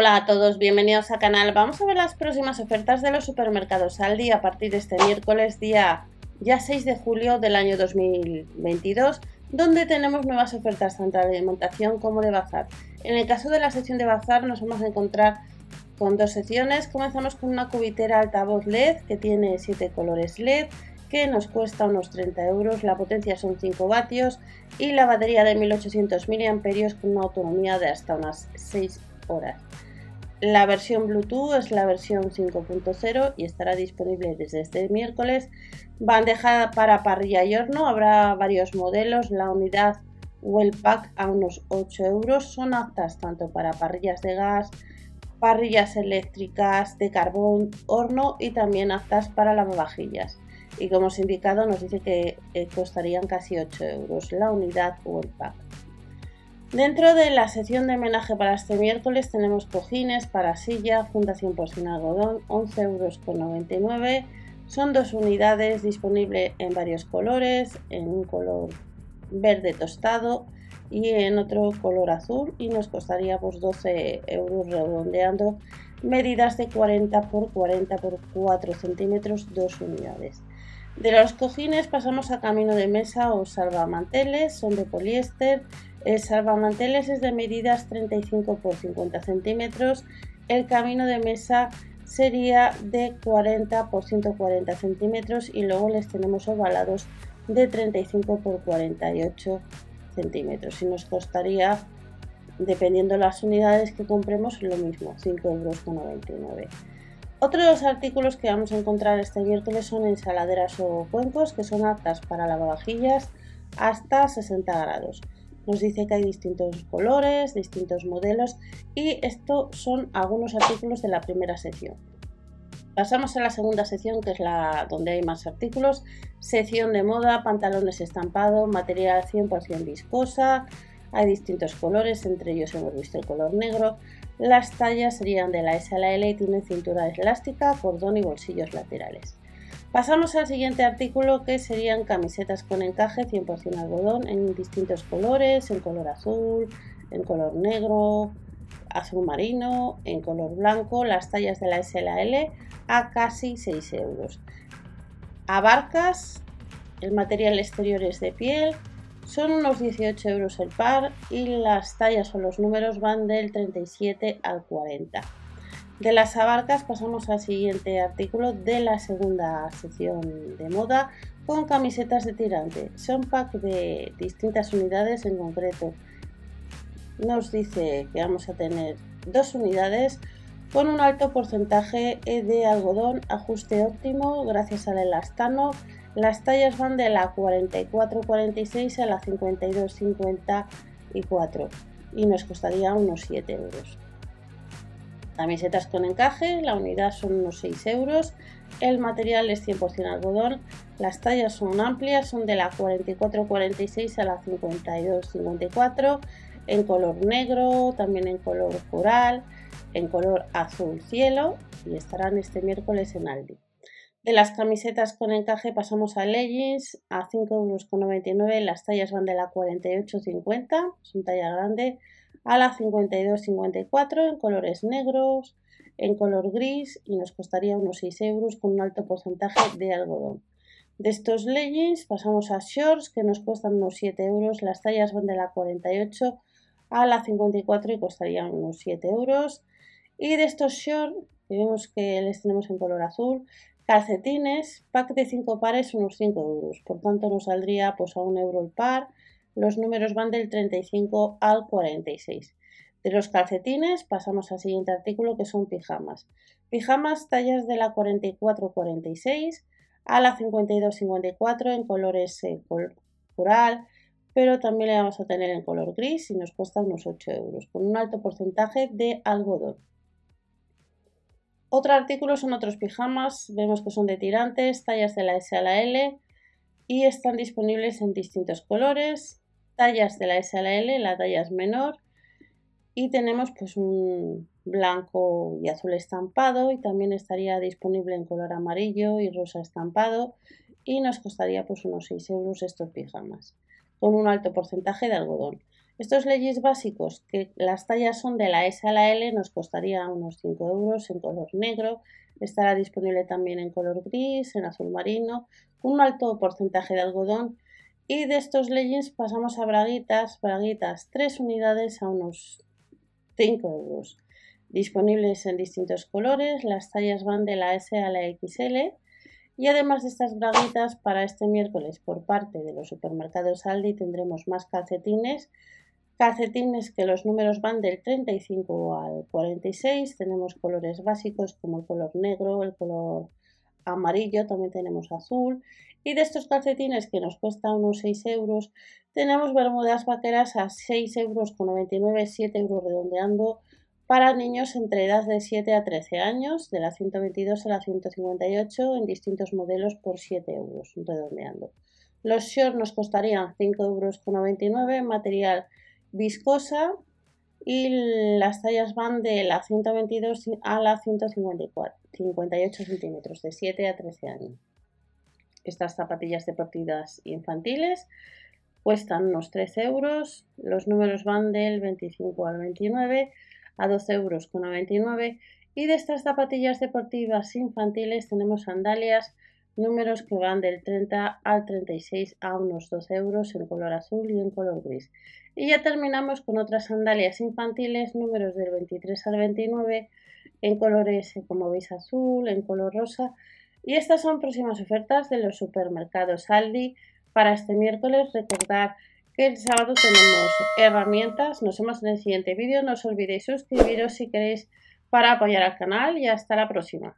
Hola a todos, bienvenidos al canal. Vamos a ver las próximas ofertas de los supermercados Aldi a partir de este miércoles, día ya 6 de julio del año 2022, donde tenemos nuevas ofertas tanto de alimentación como de bazar. En el caso de la sección de bazar nos vamos a encontrar con dos secciones. Comenzamos con una cubitera altavoz LED que tiene 7 colores LED que nos cuesta unos 30 euros, la potencia son 5 vatios y la batería de 1800 mAh con una autonomía de hasta unas 6 horas. La versión Bluetooth es la versión 5.0 y estará disponible desde este miércoles. Bandeja para parrilla y horno, habrá varios modelos. La unidad Well Pack a unos 8 euros. Son aptas tanto para parrillas de gas, parrillas eléctricas, de carbón, horno y también aptas para lavavajillas. Y como os he indicado, nos dice que eh, costarían casi 8 euros la unidad Well Pack. Dentro de la sección de homenaje para este miércoles tenemos cojines para silla, fundación sin algodón, 11,99 euros. Son dos unidades disponibles en varios colores, en un color verde tostado y en otro color azul y nos costaría 12 pues, euros redondeando medidas de 40 por 40 por 4 centímetros, dos unidades. De los cojines pasamos a camino de mesa o salvamanteles, son de poliéster el salvamanteles es de medidas 35 por 50 centímetros. El camino de mesa sería de 40 por 140 centímetros y luego les tenemos ovalados de 35 por 48 centímetros. Y nos costaría dependiendo de las unidades que compremos lo mismo 5,99 euros otros artículos que vamos a encontrar este miércoles son ensaladeras o cuencos que son aptas para lavavajillas hasta 60 grados nos dice que hay distintos colores, distintos modelos y estos son algunos artículos de la primera sección. Pasamos a la segunda sección, que es la donde hay más artículos. Sección de moda, pantalones estampados, material 100% viscosa. Hay distintos colores, entre ellos hemos visto el color negro. Las tallas serían de la S a la L y tienen cintura elástica, cordón y bolsillos laterales. Pasamos al siguiente artículo que serían camisetas con encaje 100% algodón en distintos colores, en color azul, en color negro, azul marino, en color blanco, las tallas de la S a casi 6 euros. Abarcas, el material exterior es de piel, son unos 18 euros el par y las tallas o los números van del 37 al 40. De las abarcas pasamos al siguiente artículo de la segunda sección de moda con camisetas de tirante. Son pack de distintas unidades en concreto. Nos dice que vamos a tener dos unidades con un alto porcentaje de algodón, ajuste óptimo gracias al elastano. Las tallas van de la 44-46 a la 52-54 y nos costaría unos 7 euros. Camisetas con encaje, la unidad son unos 6 euros. El material es 100% algodón. Las tallas son amplias, son de la 44-46 a la 52-54 en color negro, también en color coral, en color azul cielo y estarán este miércoles en Aldi. De las camisetas con encaje pasamos a leggings a 5,99 euros. Las tallas van de la 48-50, son talla grande, a la 52-54 en colores negros, en color gris y nos costaría unos 6 euros con un alto porcentaje de algodón. De estos leggings pasamos a shorts que nos cuestan unos 7 euros, las tallas van de la 48 a la 54 y costarían unos 7 euros. Y de estos shorts, que vemos que les tenemos en color azul, calcetines, pack de 5 pares unos 5 euros, por tanto nos saldría pues a 1 euro el par los números van del 35 al 46. De los calcetines pasamos al siguiente artículo que son pijamas. Pijamas tallas de la 44-46 a la 52-54 en colores eh, coral, pero también le vamos a tener en color gris y nos cuesta unos 8 euros, con un alto porcentaje de algodón. Otro artículo son otros pijamas, vemos que son de tirantes, tallas de la S a la L y están disponibles en distintos colores, tallas de la S a la L, la talla es menor y tenemos pues un blanco y azul estampado y también estaría disponible en color amarillo y rosa estampado y nos costaría pues unos 6 euros estos pijamas con un alto porcentaje de algodón. Estos leyes básicos, que las tallas son de la S a la L, nos costaría unos 5 euros en color negro. Estará disponible también en color gris, en azul marino, un alto porcentaje de algodón. Y de estos leggings pasamos a braguitas, braguitas 3 unidades a unos 5 euros. Disponibles en distintos colores, las tallas van de la S a la XL. Y además de estas braguitas, para este miércoles por parte de los supermercados Aldi tendremos más calcetines. Calcetines que los números van del 35 al 46. Tenemos colores básicos como el color negro, el color amarillo, también tenemos azul. Y de estos calcetines que nos cuesta unos 6 euros, tenemos bermudas vaqueras a 6 euros con 99, 7 euros redondeando para niños entre edad de 7 a 13 años, de la 122 a la 158, en distintos modelos por 7 euros, redondeando. Los shorts nos costarían 5 euros con 99, material viscosa y las tallas van de la 122 a la 154, 58 centímetros, de 7 a 13 años. Estas zapatillas deportivas infantiles cuestan unos 13 euros, los números van del 25 al 29 a 12 euros con 99 y de estas zapatillas deportivas infantiles tenemos sandalias números que van del 30 al 36 a unos 12 euros en color azul y en color gris. Y ya terminamos con otras sandalias infantiles números del 23 al 29 en colores como veis azul, en color rosa y estas son próximas ofertas de los supermercados Aldi para este miércoles. Recordar el sábado tenemos herramientas. Nos vemos en el siguiente vídeo. No os olvidéis suscribiros si queréis para apoyar al canal y hasta la próxima.